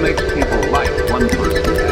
makes people like one person.